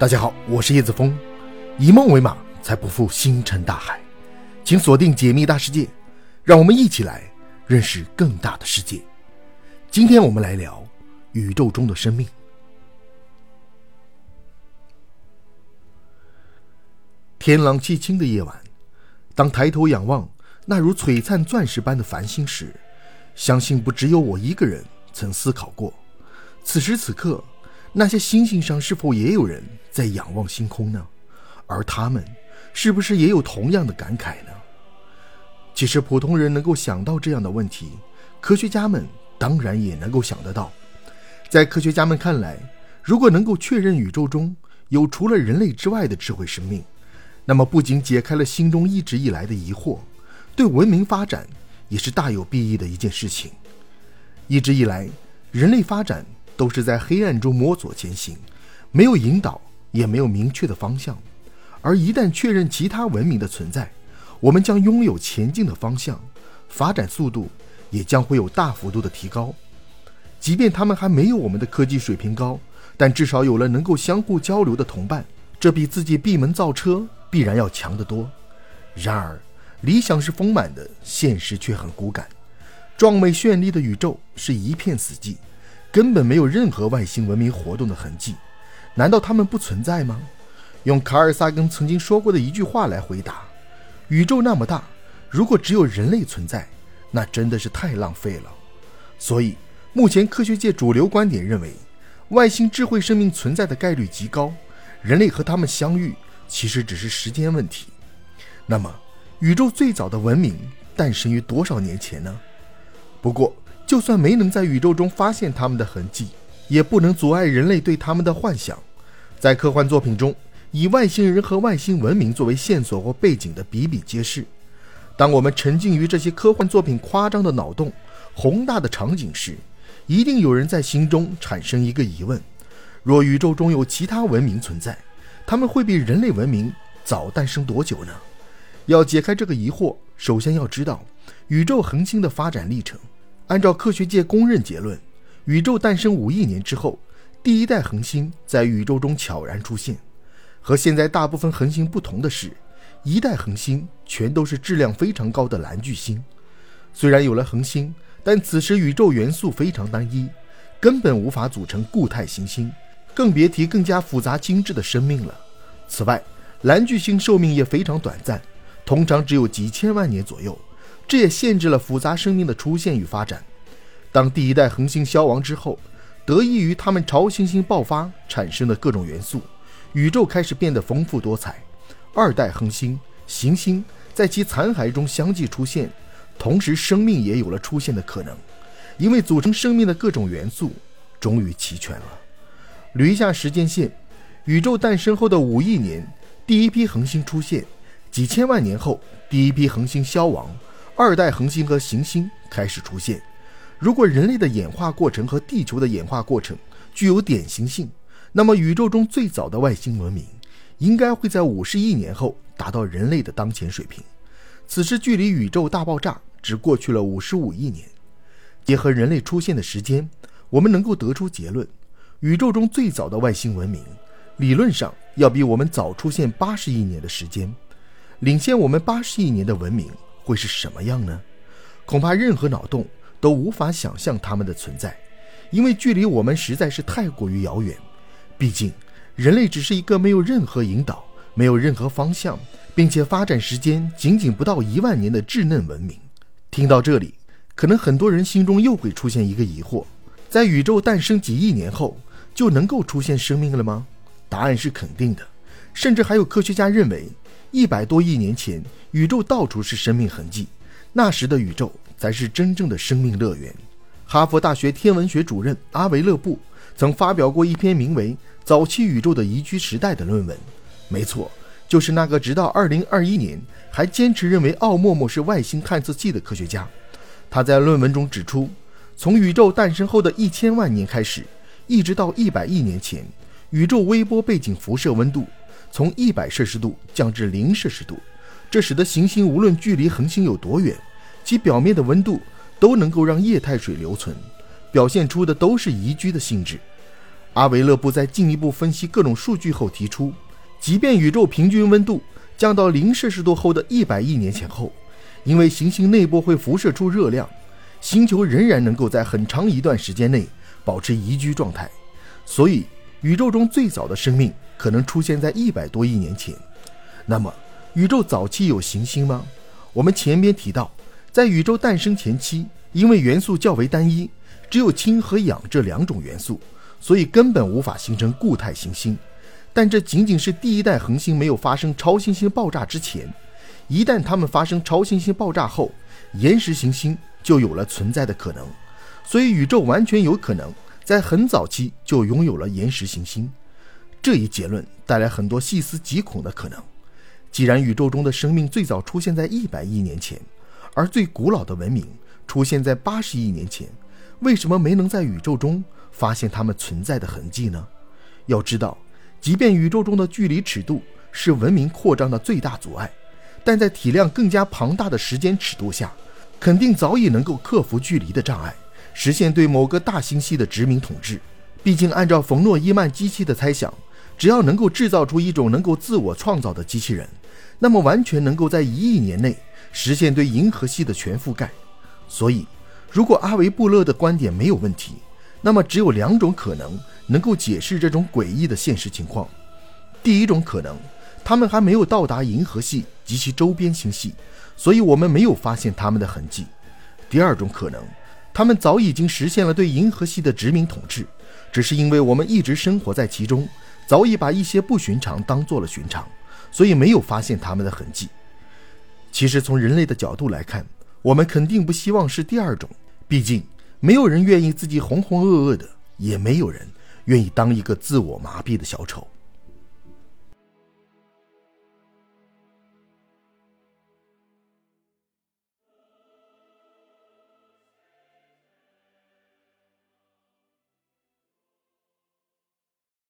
大家好，我是叶子峰，以梦为马，才不负星辰大海。请锁定解密大世界，让我们一起来认识更大的世界。今天我们来聊宇宙中的生命。天朗气清的夜晚，当抬头仰望那如璀璨钻石般的繁星时，相信不只有我一个人曾思考过，此时此刻。那些星星上是否也有人在仰望星空呢？而他们是不是也有同样的感慨呢？其实普通人能够想到这样的问题，科学家们当然也能够想得到。在科学家们看来，如果能够确认宇宙中有除了人类之外的智慧生命，那么不仅解开了心中一直以来的疑惑，对文明发展也是大有裨益的一件事情。一直以来，人类发展。都是在黑暗中摸索前行，没有引导，也没有明确的方向。而一旦确认其他文明的存在，我们将拥有前进的方向，发展速度也将会有大幅度的提高。即便他们还没有我们的科技水平高，但至少有了能够相互交流的同伴，这比自己闭门造车必然要强得多。然而，理想是丰满的，现实却很骨感。壮美绚丽的宇宙是一片死寂。根本没有任何外星文明活动的痕迹，难道他们不存在吗？用卡尔萨根曾经说过的一句话来回答：宇宙那么大，如果只有人类存在，那真的是太浪费了。所以，目前科学界主流观点认为，外星智慧生命存在的概率极高，人类和他们相遇其实只是时间问题。那么，宇宙最早的文明诞生于多少年前呢？不过。就算没能在宇宙中发现他们的痕迹，也不能阻碍人类对他们的幻想。在科幻作品中，以外星人和外星文明作为线索或背景的比比皆是。当我们沉浸于这些科幻作品夸张的脑洞、宏大的场景时，一定有人在心中产生一个疑问：若宇宙中有其他文明存在，他们会比人类文明早诞生多久呢？要解开这个疑惑，首先要知道宇宙恒星的发展历程。按照科学界公认结论，宇宙诞生五亿年之后，第一代恒星在宇宙中悄然出现。和现在大部分恒星不同的是，一代恒星全都是质量非常高的蓝巨星。虽然有了恒星，但此时宇宙元素非常单一，根本无法组成固态行星，更别提更加复杂精致的生命了。此外，蓝巨星寿命也非常短暂，通常只有几千万年左右。这也限制了复杂生命的出现与发展。当第一代恒星消亡之后，得益于它们超新星爆发产生的各种元素，宇宙开始变得丰富多彩。二代恒星、行星在其残骸中相继出现，同时生命也有了出现的可能，因为组成生命的各种元素终于齐全了。捋一下时间线：宇宙诞生后的五亿年，第一批恒星出现；几千万年后，第一批恒星消亡。二代恒星和行星开始出现。如果人类的演化过程和地球的演化过程具有典型性，那么宇宙中最早的外星文明应该会在五十亿年后达到人类的当前水平。此时距离宇宙大爆炸只过去了五十五亿年。结合人类出现的时间，我们能够得出结论：宇宙中最早的外星文明理论上要比我们早出现八十亿年的时间，领先我们八十亿年的文明。会是什么样呢？恐怕任何脑洞都无法想象它们的存在，因为距离我们实在是太过于遥远。毕竟，人类只是一个没有任何引导、没有任何方向，并且发展时间仅仅不到一万年的稚嫩文明。听到这里，可能很多人心中又会出现一个疑惑：在宇宙诞生几亿年后，就能够出现生命了吗？答案是肯定的，甚至还有科学家认为。一百多亿年前，宇宙到处是生命痕迹，那时的宇宙才是真正的生命乐园。哈佛大学天文学主任阿维勒布曾发表过一篇名为《早期宇宙的宜居时代》的论文。没错，就是那个直到2021年还坚持认为奥陌陌是外星探测器的科学家。他在论文中指出，从宇宙诞生后的一千万年开始，一直到一百亿年前，宇宙微波背景辐射温度。从一百摄氏度降至零摄氏度，这使得行星无论距离恒星有多远，其表面的温度都能够让液态水留存，表现出的都是宜居的性质。阿维勒布在进一步分析各种数据后提出，即便宇宙平均温度降到零摄氏度后的一百亿年前后，因为行星内部会辐射出热量，星球仍然能够在很长一段时间内保持宜居状态。所以，宇宙中最早的生命可能出现在一百多亿年前。那么，宇宙早期有行星吗？我们前边提到，在宇宙诞生前期，因为元素较为单一，只有氢和氧这两种元素，所以根本无法形成固态行星。但这仅仅是第一代恒星没有发生超新星爆炸之前。一旦它们发生超新星爆炸后，岩石行星就有了存在的可能。所以，宇宙完全有可能在很早期就拥有了岩石行星。这一结论带来很多细思极恐的可能。既然宇宙中的生命最早出现在一百亿年前，而最古老的文明出现在八十亿年前，为什么没能在宇宙中发现它们存在的痕迹呢？要知道，即便宇宙中的距离尺度是文明扩张的最大阻碍，但在体量更加庞大的时间尺度下，肯定早已能够克服距离的障碍，实现对某个大星系的殖民统治。毕竟，按照冯诺依曼机器的猜想，只要能够制造出一种能够自我创造的机器人。那么完全能够在一亿年内实现对银河系的全覆盖，所以如果阿维布勒的观点没有问题，那么只有两种可能能够解释这种诡异的现实情况。第一种可能，他们还没有到达银河系及其周边星系，所以我们没有发现他们的痕迹。第二种可能，他们早已经实现了对银河系的殖民统治，只是因为我们一直生活在其中，早已把一些不寻常当做了寻常。所以没有发现他们的痕迹。其实从人类的角度来看，我们肯定不希望是第二种。毕竟没有人愿意自己浑浑噩噩的，也没有人愿意当一个自我麻痹的小丑。